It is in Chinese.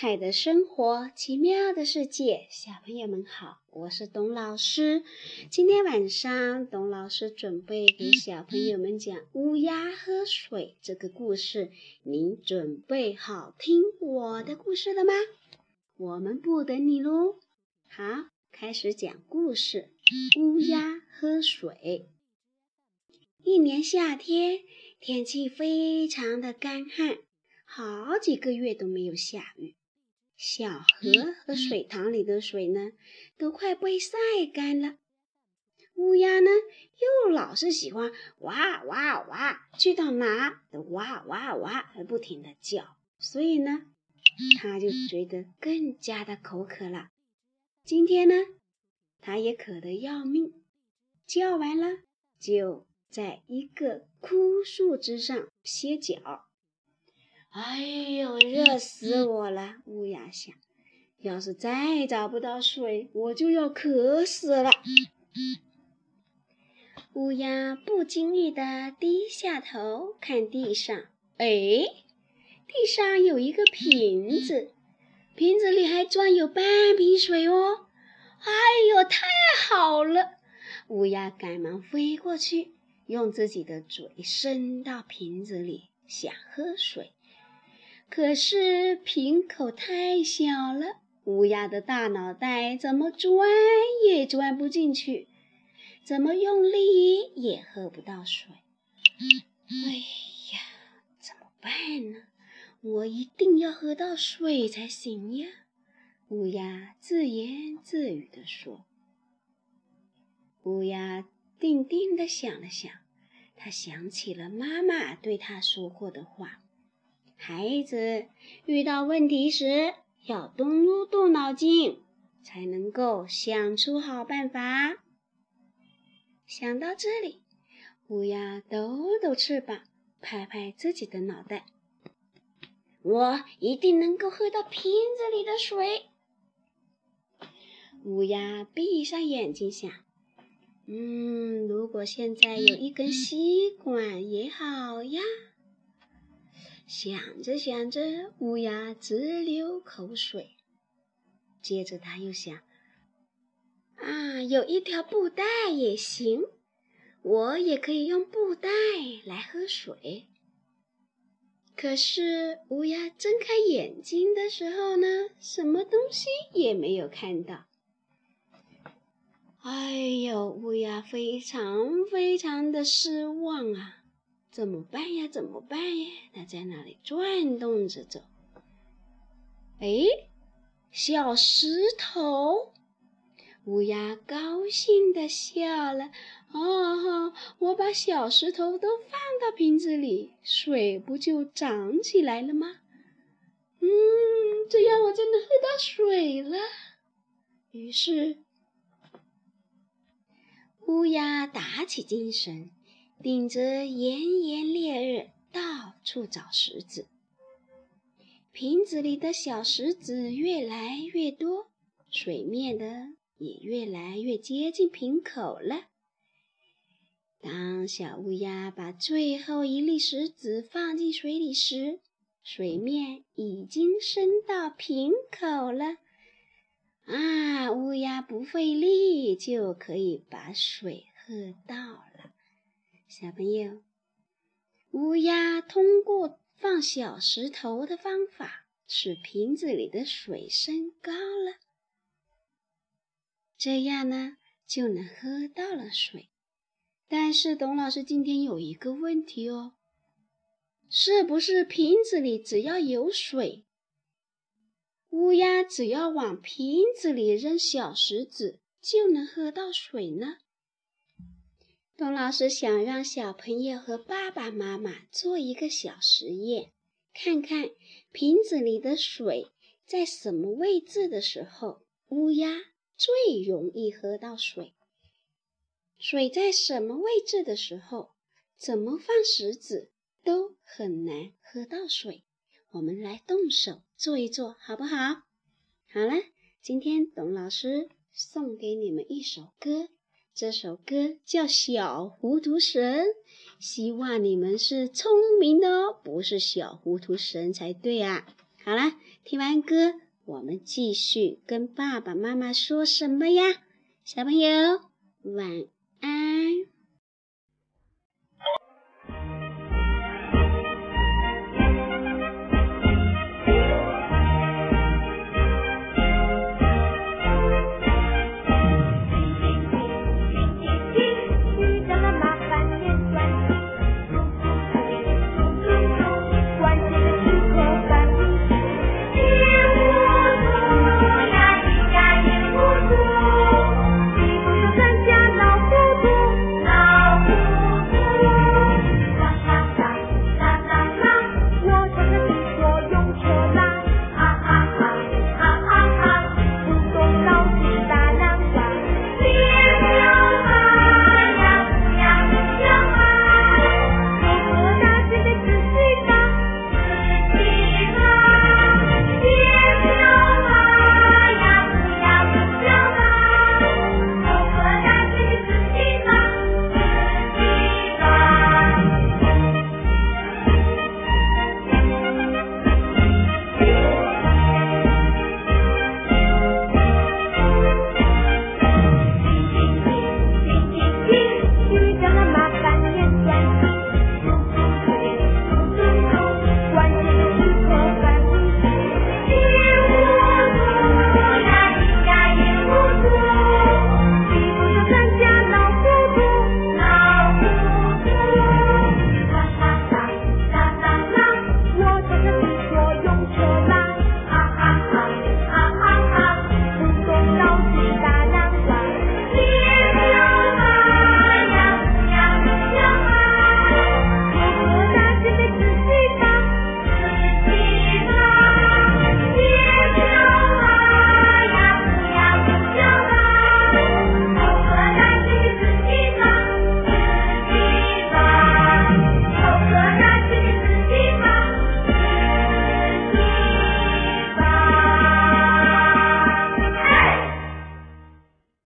彩的生活，奇妙的世界，小朋友们好，我是董老师。今天晚上，董老师准备给小朋友们讲《乌鸦喝水》这个故事。您准备好听我的故事了吗？我们不等你喽。好，开始讲故事。乌鸦喝水。一年夏天，天气非常的干旱。好几个月都没有下雨，小河和水塘里的水呢，都快被晒干了。乌鸦呢，又老是喜欢哇哇哇，去到哪都哇哇哇，不停的叫，所以呢，它就觉得更加的口渴了。今天呢，它也渴得要命，叫完了，就在一个枯树枝上歇脚。哎呦，热死我了！乌鸦想，要是再找不到水，我就要渴死了。乌鸦不经意地低下头看地上，哎，地上有一个瓶子，瓶子里还装有半瓶水哦。哎呦，太好了！乌鸦赶忙飞过去，用自己的嘴伸到瓶子里，想喝水。可是瓶口太小了，乌鸦的大脑袋怎么钻也钻不进去，怎么用力也喝不到水。哎呀，怎么办呢？我一定要喝到水才行呀！乌鸦自言自语地说。乌鸦定定地想了想，他想起了妈妈对他说过的话。孩子遇到问题时，要多动脑筋，才能够想出好办法。想到这里，乌鸦抖抖翅膀，拍拍自己的脑袋：“我一定能够喝到瓶子里的水。”乌鸦闭上眼睛想：“嗯，如果现在有一根吸管也好呀。”想着想着，乌鸦直流口水。接着他又想：“啊，有一条布袋也行，我也可以用布袋来喝水。”可是乌鸦睁开眼睛的时候呢，什么东西也没有看到。哎呦，乌鸦非常非常的失望啊！怎么办呀？怎么办呀？他在那里转动着走。哎，小石头！乌鸦高兴地笑了。哦吼，我把小石头都放到瓶子里，水不就涨起来了吗？嗯，这样我就能喝到水了。于是，乌鸦打起精神。顶着炎炎烈日，到处找石子。瓶子里的小石子越来越多，水面的也越来越接近瓶口了。当小乌鸦把最后一粒石子放进水里时，水面已经升到瓶口了。啊，乌鸦不费力就可以把水喝到了。小朋友，乌鸦通过放小石头的方法，使瓶子里的水升高了，这样呢就能喝到了水。但是董老师今天有一个问题哦，是不是瓶子里只要有水，乌鸦只要往瓶子里扔小石子就能喝到水呢？董老师想让小朋友和爸爸妈妈做一个小实验，看看瓶子里的水在什么位置的时候，乌鸦最容易喝到水；水在什么位置的时候，怎么放石子都很难喝到水。我们来动手做一做，好不好？好了，今天董老师送给你们一首歌。这首歌叫《小糊涂神》，希望你们是聪明的哦，不是小糊涂神才对啊！好了，听完歌，我们继续跟爸爸妈妈说什么呀？小朋友，晚安。